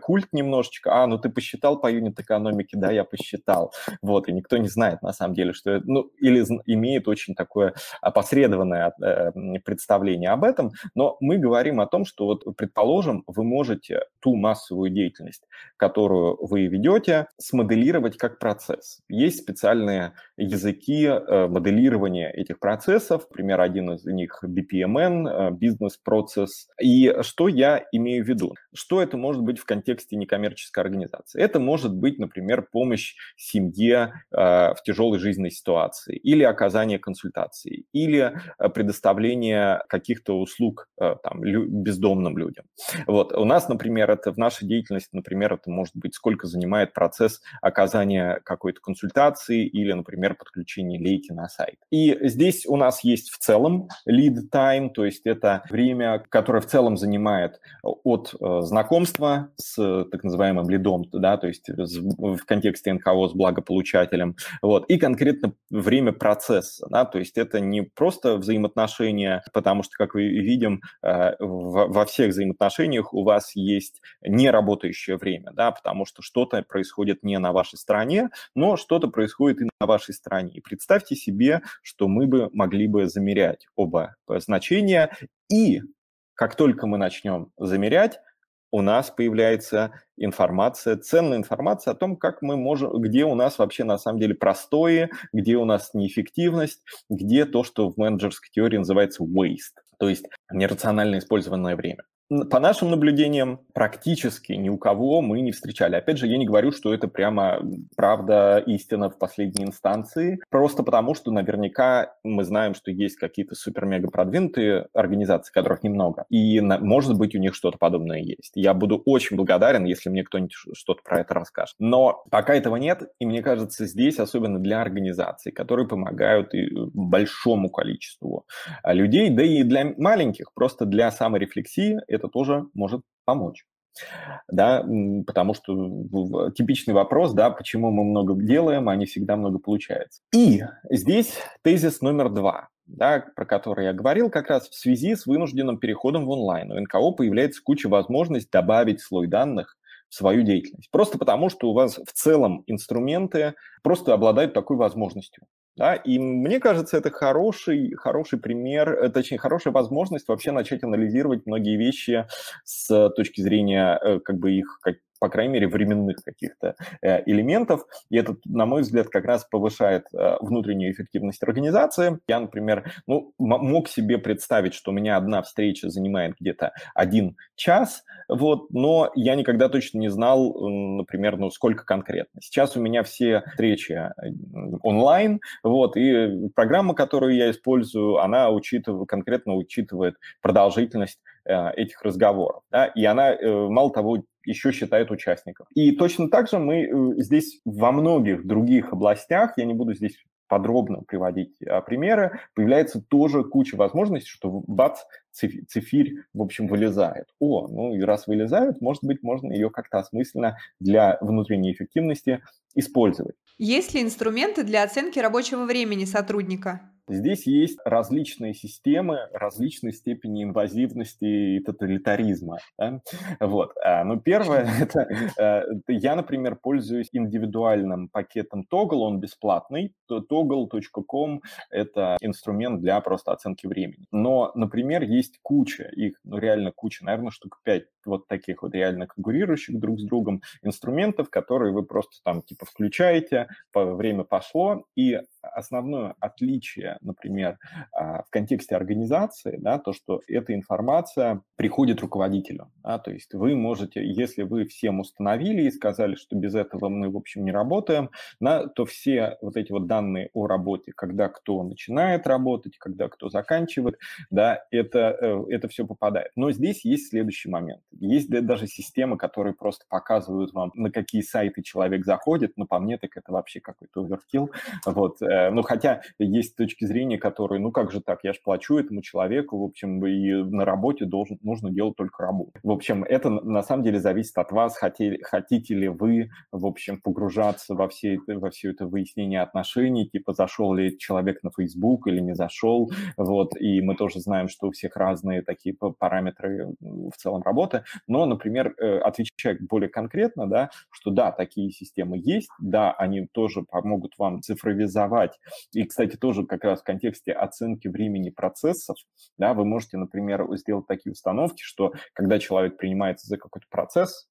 культ немножечко. А, ну ты посчитал по юнит-экономике? Да, я посчитал. Вот, и никто не знает на самом деле, что это, ну, или имеет очень такое опосредованное э, представление об этом, но мы говорим о том, что вот, предположим, вы можете ту массовую деятельность, которую вы ведете, смоделировать как процесс. Есть специальные языки э, моделирования этих процессов, например, один из них BPMN, э, бизнес-процесс. И что я имею в виду? Что это может быть в контексте некоммерческой организации? Это может быть, например, помощь семье э, в тяжелой жизненной ситуации, или оказание консультаций, или предоставления каких-то услуг там, бездомным людям. Вот. У нас, например, это в нашей деятельности, например, это может быть сколько занимает процесс оказания какой-то консультации или, например, подключения лейки на сайт. И здесь у нас есть в целом lead time, то есть это время, которое в целом занимает от знакомства с так называемым лидом, да, то есть в контексте НКО с благополучателем, вот, и конкретно время процесса, да, то есть это не просто взаимоотношения, потому что, как мы видим, э, во всех взаимоотношениях у вас есть неработающее время, да, потому что что-то происходит не на вашей стороне, но что-то происходит и на вашей стороне. И представьте себе, что мы бы могли бы замерять оба значения, и как только мы начнем замерять, у нас появляется информация, ценная информация о том, как мы можем, где у нас вообще на самом деле простои, где у нас неэффективность, где то, что в менеджерской теории называется waste, то есть нерационально использованное время. По нашим наблюдениям, практически ни у кого мы не встречали. Опять же, я не говорю, что это прямо правда, истина в последней инстанции, просто потому что наверняка мы знаем, что есть какие-то супер-мега продвинутые организации, которых немного, и может быть у них что-то подобное есть. Я буду очень благодарен, если мне кто-нибудь что-то про это расскажет. Но пока этого нет, и мне кажется, здесь, особенно для организаций, которые помогают и большому количеству а, людей, да и для маленьких, просто для саморефлексии, тоже может помочь. Да, потому что типичный вопрос, да, почему мы много делаем, а не всегда много получается. И здесь тезис номер два, да, про который я говорил, как раз в связи с вынужденным переходом в онлайн. У НКО появляется куча возможностей добавить слой данных в свою деятельность. Просто потому, что у вас в целом инструменты просто обладают такой возможностью. Да, и мне кажется, это хороший, хороший пример, э, точнее, хорошая возможность вообще начать анализировать многие вещи с точки зрения э, как бы их по крайней мере, временных каких-то э, элементов. И это, на мой взгляд, как раз повышает э, внутреннюю эффективность организации. Я, например, ну, мог себе представить, что у меня одна встреча занимает где-то один час, вот, но я никогда точно не знал, например, ну, сколько конкретно. Сейчас у меня все встречи э, онлайн, вот, и программа, которую я использую, она учитывает, конкретно учитывает продолжительность этих разговоров. Да? И она, мало того, еще считает участников. И точно так же мы э, здесь во многих других областях, я не буду здесь подробно приводить а, примеры, появляется тоже куча возможностей, что бац, цифирь, в общем, вылезает. О, ну и раз вылезает, может быть, можно ее как-то осмысленно для внутренней эффективности использовать. Есть ли инструменты для оценки рабочего времени сотрудника? Здесь есть различные системы, различной степени инвазивности и тоталитаризма. Да? Вот. А, ну, первое, это э, я, например, пользуюсь индивидуальным пакетом Toggle, он бесплатный. Toggle.com – это инструмент для просто оценки времени. Но, например, есть куча, их ну, реально куча, наверное, штук пять вот таких вот реально конкурирующих друг с другом инструментов, которые вы просто там типа включаете, время пошло, и основное отличие, например, а, в контексте организации, да, то, что эта информация приходит руководителю. Да, то есть вы можете, если вы всем установили и сказали, что без этого мы, в общем, не работаем, да, то все вот эти вот данные о работе, когда кто начинает работать, когда кто заканчивает, да, это, э, это все попадает. Но здесь есть следующий момент. Есть даже системы, которые просто показывают вам, на какие сайты человек заходит, но по мне так это вообще какой-то оверкил. Вот. Э, ну, хотя есть точки зрения, которые, ну, как же так, я же плачу этому человеку, в общем, и на работе должен, нужно делать только работу. В общем, это на самом деле зависит от вас, хотите, хотите ли вы, в общем, погружаться во все, это, во все это выяснение отношений, типа, зашел ли человек на Facebook или не зашел, вот, и мы тоже знаем, что у всех разные такие параметры в целом работы, но, например, э, отвечая более конкретно, да, что да, такие системы есть, да, они тоже помогут вам цифровизовать. И, кстати, тоже как раз в контексте оценки времени процессов, да, вы можете, например, сделать такие установки, что когда человек принимается за какой-то процесс,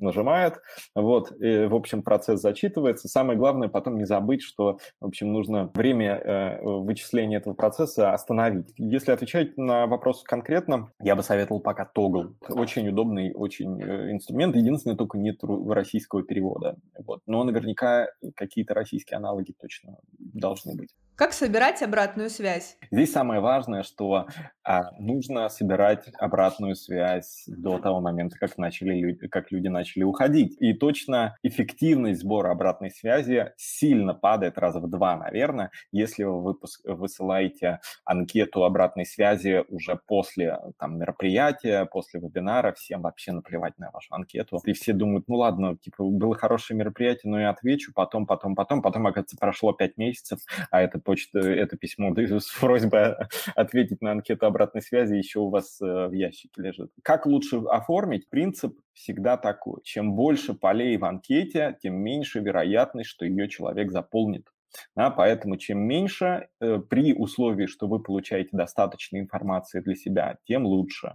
нажимает, вот, и, в общем, процесс зачитывается. Самое главное потом не забыть, что, в общем, нужно время э, вычисления этого процесса остановить. Если отвечать на вопрос конкретно, я бы советовал пока Toggle. Очень удобный, очень э, инструмент. Единственное, только нет российского перевода. Вот. Но наверняка какие-то российские аналоги точно должны быть. Как собирать обратную связь? Здесь самое важное, что а, нужно собирать обратную связь до того момента, как, начали, как люди начали уходить. И точно эффективность сбора обратной связи сильно падает раза в два, наверное, если вы выпуск, высылаете анкету обратной связи уже после там, мероприятия, после вебинара, всем вообще наплевать на вашу анкету. И все думают, ну ладно, типа, было хорошее мероприятие, но я отвечу потом, потом, потом. Потом, оказывается, прошло пять месяцев, а это почта, это письмо с просьбой ответить на анкету обратной связи еще у вас э, в ящике лежит. Как лучше оформить? Принцип всегда такой. Чем больше полей в анкете, тем меньше вероятность, что ее человек заполнит. Да, поэтому чем меньше, э, при условии, что вы получаете достаточно информации для себя, тем лучше.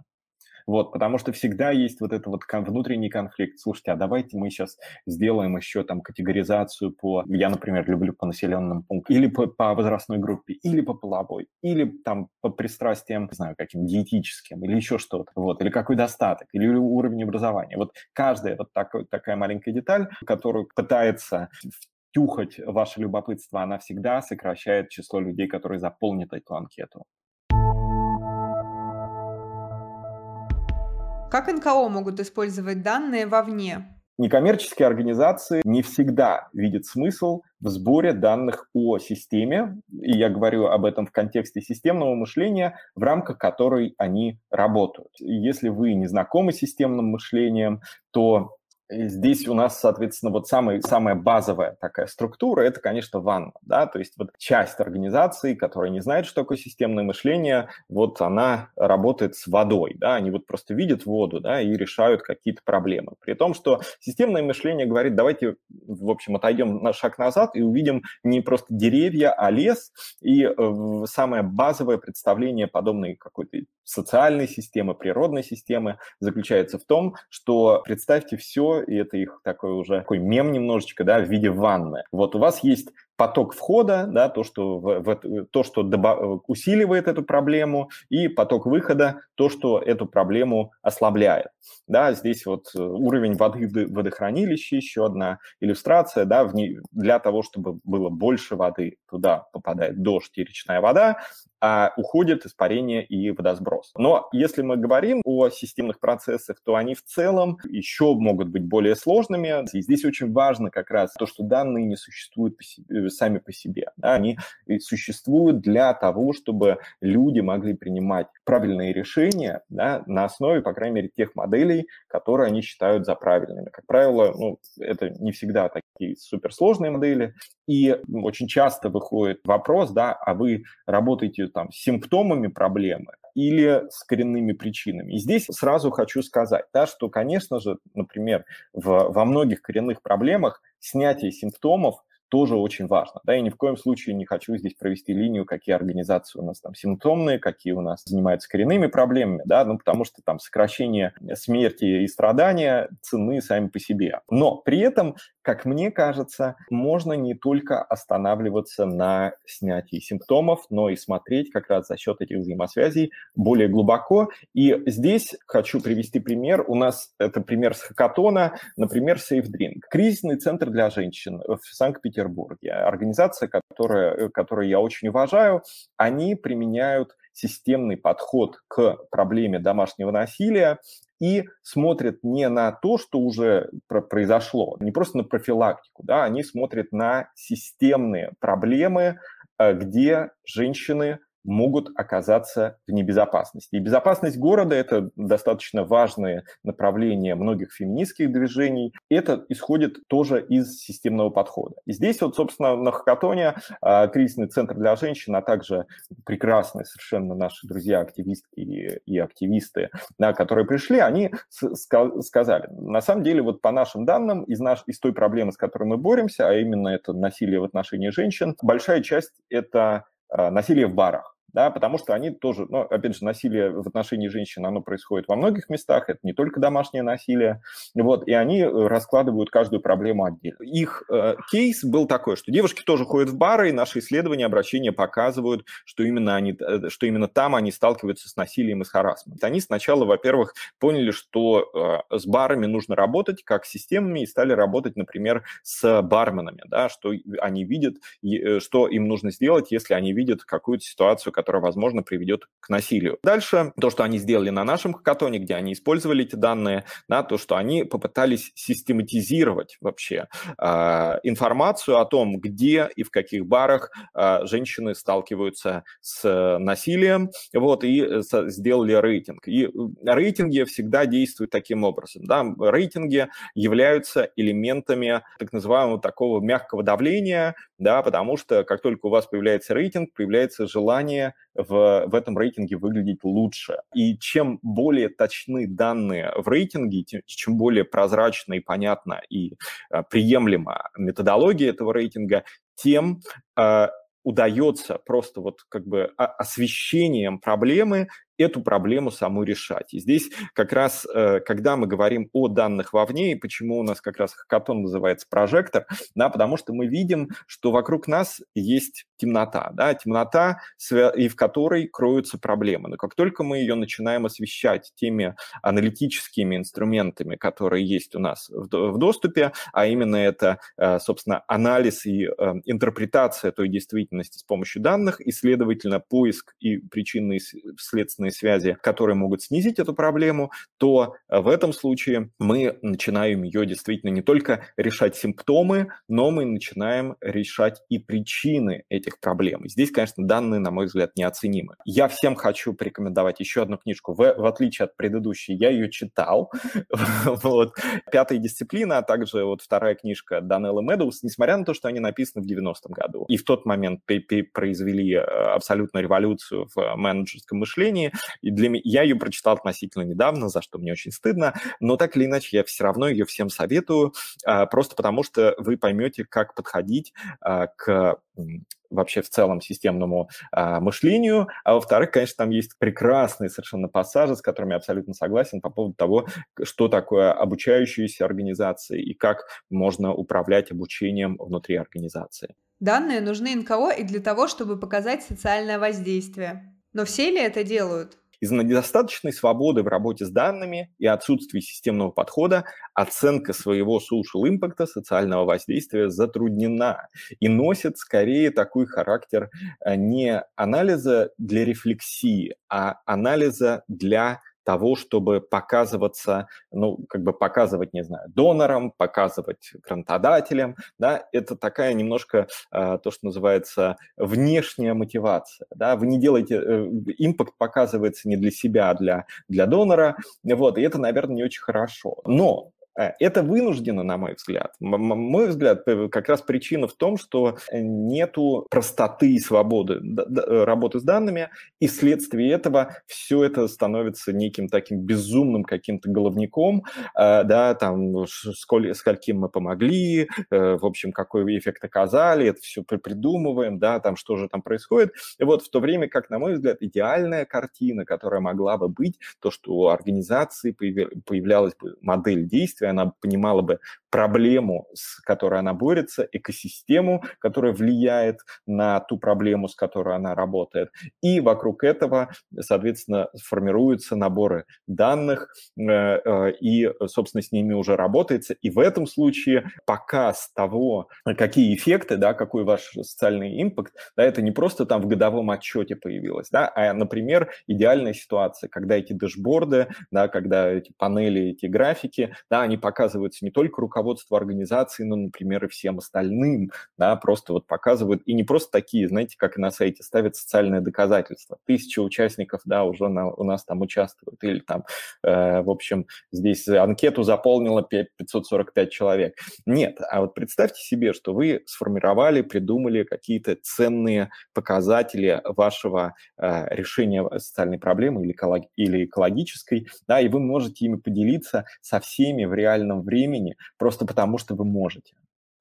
Вот, потому что всегда есть вот этот вот внутренний конфликт. Слушайте, а давайте мы сейчас сделаем еще там категоризацию по, я, например, люблю по населенным пунктам, или по, по возрастной группе, или по половой, или там по пристрастиям, не знаю, каким диетическим, или еще что-то, вот, или какой достаток, или уровень образования. Вот каждая вот такой, такая маленькая деталь, которую пытается втюхать ваше любопытство, она всегда сокращает число людей, которые заполнят эту анкету. Как НКО могут использовать данные вовне? Некоммерческие организации не всегда видят смысл в сборе данных о системе, и я говорю об этом в контексте системного мышления, в рамках которой они работают. Если вы не знакомы с системным мышлением, то Здесь у нас, соответственно, вот самый, самая базовая такая структура – это, конечно, ванна, да, то есть вот часть организации, которая не знает, что такое системное мышление, вот она работает с водой, да, они вот просто видят воду, да, и решают какие-то проблемы. При том, что системное мышление говорит, давайте, в общем, отойдем на шаг назад и увидим не просто деревья, а лес, и э, самое базовое представление подобной какой-то социальной системы, природной системы заключается в том, что представьте все, и это их такой уже такой мем немножечко, да, в виде ванны. Вот у вас есть поток входа, да, то, что, в, в, то, что добав, усиливает эту проблему, и поток выхода, то, что эту проблему ослабляет. Да, здесь вот э, уровень воды в водохранилище, еще одна иллюстрация, да, в для того, чтобы было больше воды, туда попадает дождь и речная вода, а уходит испарение и водосброс. Но если мы говорим о системных процессах, то они в целом еще могут быть более сложными. И здесь очень важно как раз то, что данные не существуют по себе, сами по себе. Да, они существуют для того, чтобы люди могли принимать правильные решения да, на основе, по крайней мере, тех моделей, которые они считают за правильными. Как правило, ну, это не всегда такие суперсложные модели, и очень часто выходит вопрос, да, а вы работаете там с симптомами проблемы или с коренными причинами. И здесь сразу хочу сказать, да, что, конечно же, например, в, во многих коренных проблемах снятие симптомов тоже очень важно. Да, и ни в коем случае не хочу здесь провести линию, какие организации у нас там симптомные, какие у нас занимаются коренными проблемами, да, ну, потому что там сокращение смерти и страдания цены сами по себе. Но при этом, как мне кажется, можно не только останавливаться на снятии симптомов, но и смотреть как раз за счет этих взаимосвязей более глубоко. И здесь хочу привести пример. У нас это пример с хакатона, например, Safe Drink. Кризисный центр для женщин в Санкт-Петербурге Петербурге. Организация, которая, которую я очень уважаю, они применяют системный подход к проблеме домашнего насилия и смотрят не на то, что уже произошло, не просто на профилактику, да, они смотрят на системные проблемы, э, где женщины могут оказаться в небезопасности. И безопасность города – это достаточно важное направление многих феминистских движений. Это исходит тоже из системного подхода. И здесь вот, собственно, на Хакатоне а, кризисный центр для женщин, а также прекрасные совершенно наши друзья-активистки и, активисты, да, которые пришли, они сказали, на самом деле, вот по нашим данным, из, наш, из той проблемы, с которой мы боремся, а именно это насилие в отношении женщин, большая часть – это а, насилие в барах да, потому что они тоже, ну, опять же, насилие в отношении женщин, оно происходит во многих местах, это не только домашнее насилие, вот, и они э, раскладывают каждую проблему отдельно. Их э, кейс был такой, что девушки тоже ходят в бары, и наши исследования, обращения показывают, что именно, они, э, что именно там они сталкиваются с насилием и с харасментом. Они сначала, во-первых, поняли, что э, с барами нужно работать как с системами, и стали работать, например, с барменами, да, что они видят, э, что им нужно сделать, если они видят какую-то ситуацию, которая, возможно, приведет к насилию. Дальше, то, что они сделали на нашем хакатоне, где они использовали эти данные, да, то, что они попытались систематизировать вообще э, информацию о том, где и в каких барах э, женщины сталкиваются с насилием, вот, и э, сделали рейтинг. И рейтинги всегда действуют таким образом, да, рейтинги являются элементами так называемого такого мягкого давления, да, потому что как только у вас появляется рейтинг, появляется желание в, в этом рейтинге выглядеть лучше. И чем более точны данные в рейтинге, тем, чем более прозрачна и понятна и а, приемлема методология этого рейтинга, тем а, удается просто вот как бы освещением проблемы эту проблему саму решать. И здесь как раз, э, когда мы говорим о данных вовне, и почему у нас как раз хакатон называется прожектор, да, потому что мы видим, что вокруг нас есть темнота, да, темнота, и в которой кроются проблемы. Но как только мы ее начинаем освещать теми аналитическими инструментами, которые есть у нас в доступе, а именно это, э, собственно, анализ и э, интерпретация той действительности с помощью данных, и, следовательно, поиск и причинные следственные причинные связи, которые могут снизить эту проблему, то э, в этом случае мы начинаем ее действительно не только решать симптомы, но мы начинаем решать и причины этих проблем. Здесь, конечно, данные, на мой взгляд, неоценимы. Я всем хочу порекомендовать еще одну книжку. В, в отличие от предыдущей, я ее читал. вот. Пятая дисциплина, а также вот вторая книжка Данелла Медоуз, несмотря на то, что они написаны в 90-м году. И в тот момент произвели э, абсолютную революцию в менеджерском мышлении, и для меня, я ее прочитал относительно недавно, за что мне очень стыдно, но так или иначе я все равно ее всем советую, а, просто потому что вы поймете, как подходить а, к вообще в целом системному а, мышлению. А во-вторых, конечно, там есть прекрасные совершенно пассажи, с которыми я абсолютно согласен по поводу того, что такое обучающиеся организации и как можно управлять обучением внутри организации. Данные нужны НКО и для того, чтобы показать социальное воздействие. Но все ли это делают? Из-за недостаточной свободы в работе с данными и отсутствия системного подхода оценка своего social impact, социального воздействия затруднена и носит скорее такой характер э, не анализа для рефлексии, а анализа для того, чтобы показываться, ну, как бы показывать, не знаю, донорам, показывать грантодателям, да, это такая немножко э, то, что называется внешняя мотивация, да, вы не делаете, э, импакт показывается не для себя, а для, для донора, вот, и это, наверное, не очень хорошо. Но это вынуждено, на мой взгляд. Мой взгляд, как раз причина в том, что нету простоты и свободы э, работы с данными, и вследствие этого все это становится неким таким безумным каким-то головником, э, да, там, сколь, скольким мы помогли, в общем, какой эффект оказали, это все придумываем, да, там, что же там происходит. И вот в то время, как, на мой взгляд, идеальная картина, которая могла бы быть, то, что у организации появлялась бы модель действия, она понимала бы проблему, с которой она борется, экосистему, которая влияет на ту проблему, с которой она работает. И вокруг этого, соответственно, формируются наборы данных, э, э, и, собственно, с ними уже работается. И в этом случае показ того, какие эффекты, да, какой ваш социальный импакт, да, это не просто там в годовом отчете появилось, да, а, например, идеальная ситуация, когда эти дэшборды, да, когда эти панели, эти графики, да, они показываются не только руководству организации, но, например, и всем остальным, да, просто вот показывают, и не просто такие, знаете, как и на сайте, ставят социальное доказательство. Тысяча участников, да, уже на, у нас там участвуют, или там, э, в общем, здесь анкету заполнило 5, 545 человек. Нет, а вот представьте себе, что вы сформировали, придумали какие-то ценные показатели вашего э, решения социальной проблемы или, эколог, или экологической, да, и вы можете ими поделиться со всеми в реальном времени, просто потому что вы можете.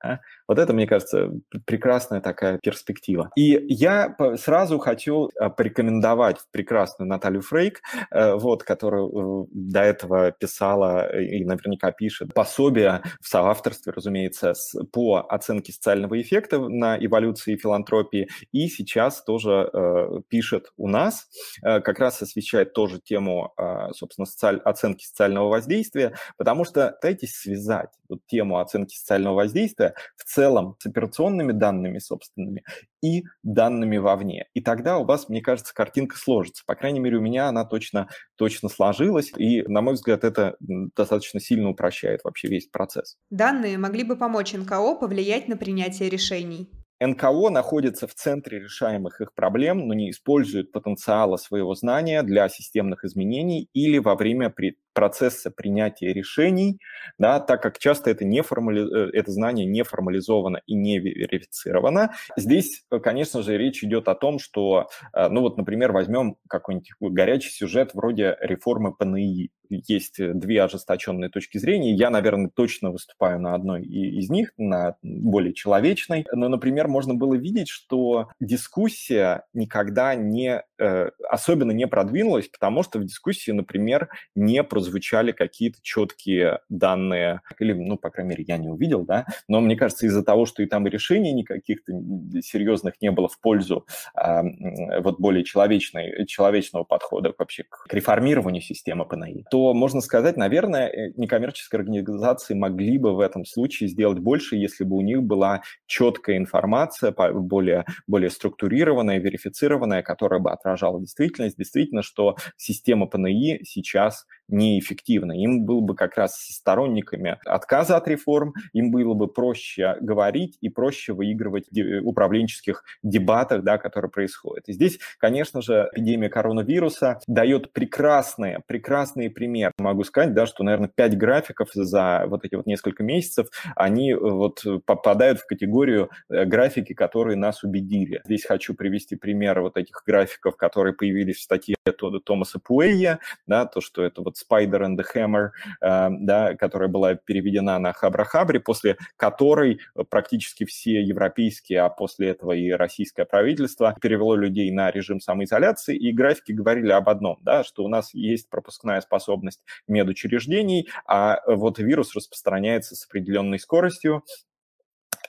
А? Вот это, мне кажется, прекрасная такая перспектива. И я сразу хочу а, порекомендовать прекрасную Наталью Фрейк, э, вот, которая э, до этого писала и наверняка пишет пособие в соавторстве, разумеется, по оценке социального эффекта на эволюции филантропии, и сейчас тоже э, пишет у нас, как раз освещает тоже тему, а, собственно, социаль... оценки социального воздействия, потому что пытайтесь связать тему оценки социального воздействия в целом с операционными данными собственными и данными вовне. И тогда у вас, мне кажется, картинка сложится. По крайней мере, у меня она точно, точно сложилась. И, на мой взгляд, это достаточно сильно упрощает вообще весь процесс. Данные могли бы помочь НКО повлиять на принятие решений. НКО находится в центре решаемых их проблем, но не использует потенциала своего знания для системных изменений или во время процесса принятия решений, да, так как часто это, не формали... Э, это знание не формализовано и не верифицировано. Здесь, конечно же, речь идет о том, что, э, ну вот, например, возьмем какой-нибудь горячий сюжет вроде реформы ПНИ. Есть две ожесточенные точки зрения. Я, наверное, точно выступаю на одной из них, на более человечной. Но, например, можно было видеть, что дискуссия никогда не, э, особенно не продвинулась, потому что в дискуссии, например, не прозвучало прозвучали какие-то четкие данные, или, ну, по крайней мере, я не увидел, да, но мне кажется, из-за того, что и там решений никаких-то серьезных не было в пользу а, вот более человечной, человечного подхода вообще к реформированию системы ПНИ, то можно сказать, наверное, э, некоммерческие организации могли бы в этом случае сделать больше, если бы у них была четкая информация, более, более структурированная, верифицированная, которая бы отражала действительность, действительно, что система ПНИ сейчас неэффективно. Им было бы как раз сторонниками отказа от реформ, им было бы проще говорить и проще выигрывать в управленческих дебатах, да, которые происходят. И здесь, конечно же, эпидемия коронавируса дает прекрасные, прекрасные примеры. Могу сказать, да, что, наверное, пять графиков за вот эти вот несколько месяцев, они э, вот попадают в категорию э, графики, которые нас убедили. Здесь хочу привести пример вот этих графиков, которые появились в статье Томаса Пуэя, да, то, что это вот Spider and the Hammer, э, да, которая была переведена на Хабрахабре, после которой практически все европейские, а после этого и российское правительство перевело людей на режим самоизоляции, и графики говорили об одном, да, что у нас есть пропускная способность медучреждений, а вот вирус распространяется с определенной скоростью,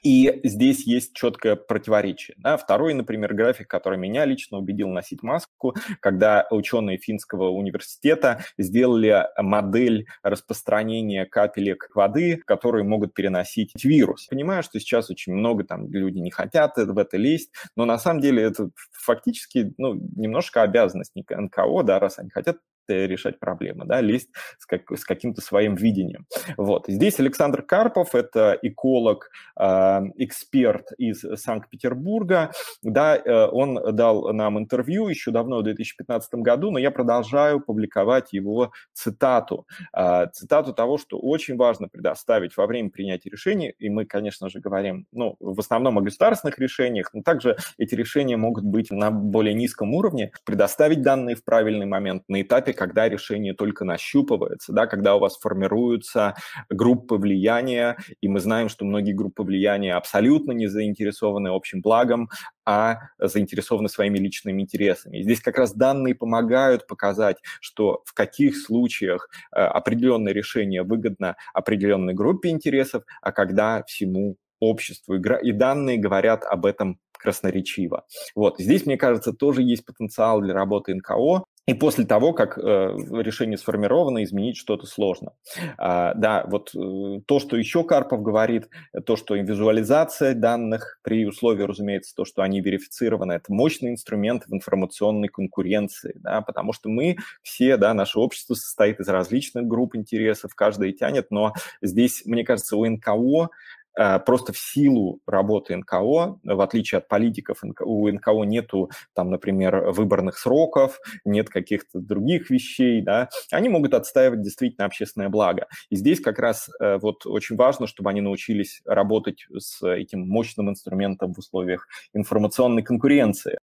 и здесь есть четкое противоречие. Да? Второй, например, график, который меня лично убедил носить маску, когда ученые финского университета сделали модель распространения капелек воды, которые могут переносить вирус. Понимаю, что сейчас очень много там люди не хотят в это лезть, но на самом деле это фактически ну, немножко обязанность НКО, да, раз они хотят Э, решать проблемы, да, лезть с, как, с каким-то своим видением. Вот. Здесь Александр Карпов, это эколог, э, эксперт из Санкт-Петербурга, да, э, он дал нам интервью еще давно, в 2015 году, но я продолжаю публиковать его цитату, э, цитату того, что очень важно предоставить во время принятия решений, и мы, конечно же, говорим, ну, в основном о государственных решениях, но также эти решения могут быть на более низком уровне, предоставить данные в правильный момент, на этапе, когда решение только нащупывается, да, когда у вас формируются группы влияния, и мы знаем, что многие группы влияния абсолютно не заинтересованы общим благом, а заинтересованы своими личными интересами. Здесь как раз данные помогают показать, что в каких случаях э, определенное решение выгодно определенной группе интересов, а когда всему обществу. И данные говорят об этом красноречиво. Вот. Здесь, мне кажется, тоже есть потенциал для работы НКО, и после того, как э, решение сформировано, изменить что-то сложно. А, да, вот э, то, что еще Карпов говорит, то, что визуализация данных при условии, разумеется, то, что они верифицированы, это мощный инструмент в информационной конкуренции, да, потому что мы все, да, наше общество состоит из различных групп интересов, каждый тянет, но здесь, мне кажется, у НКО просто в силу работы НКО, в отличие от политиков, у НКО нету, там, например, выборных сроков, нет каких-то других вещей, да, они могут отстаивать действительно общественное благо. И здесь как раз э, вот очень важно, чтобы они научились работать с этим мощным инструментом в условиях информационной конкуренции.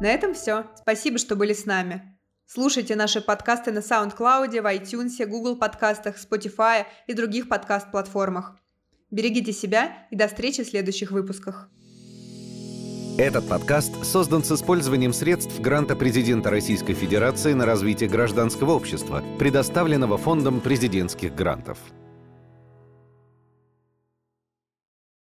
На этом все. Спасибо, что были с нами. Слушайте наши подкасты на SoundCloud, в iTunes, Google подкастах, Spotify и других подкаст-платформах. Берегите себя и до встречи в следующих выпусках. Этот подкаст создан с использованием средств гранта президента Российской Федерации на развитие гражданского общества, предоставленного Фондом президентских грантов.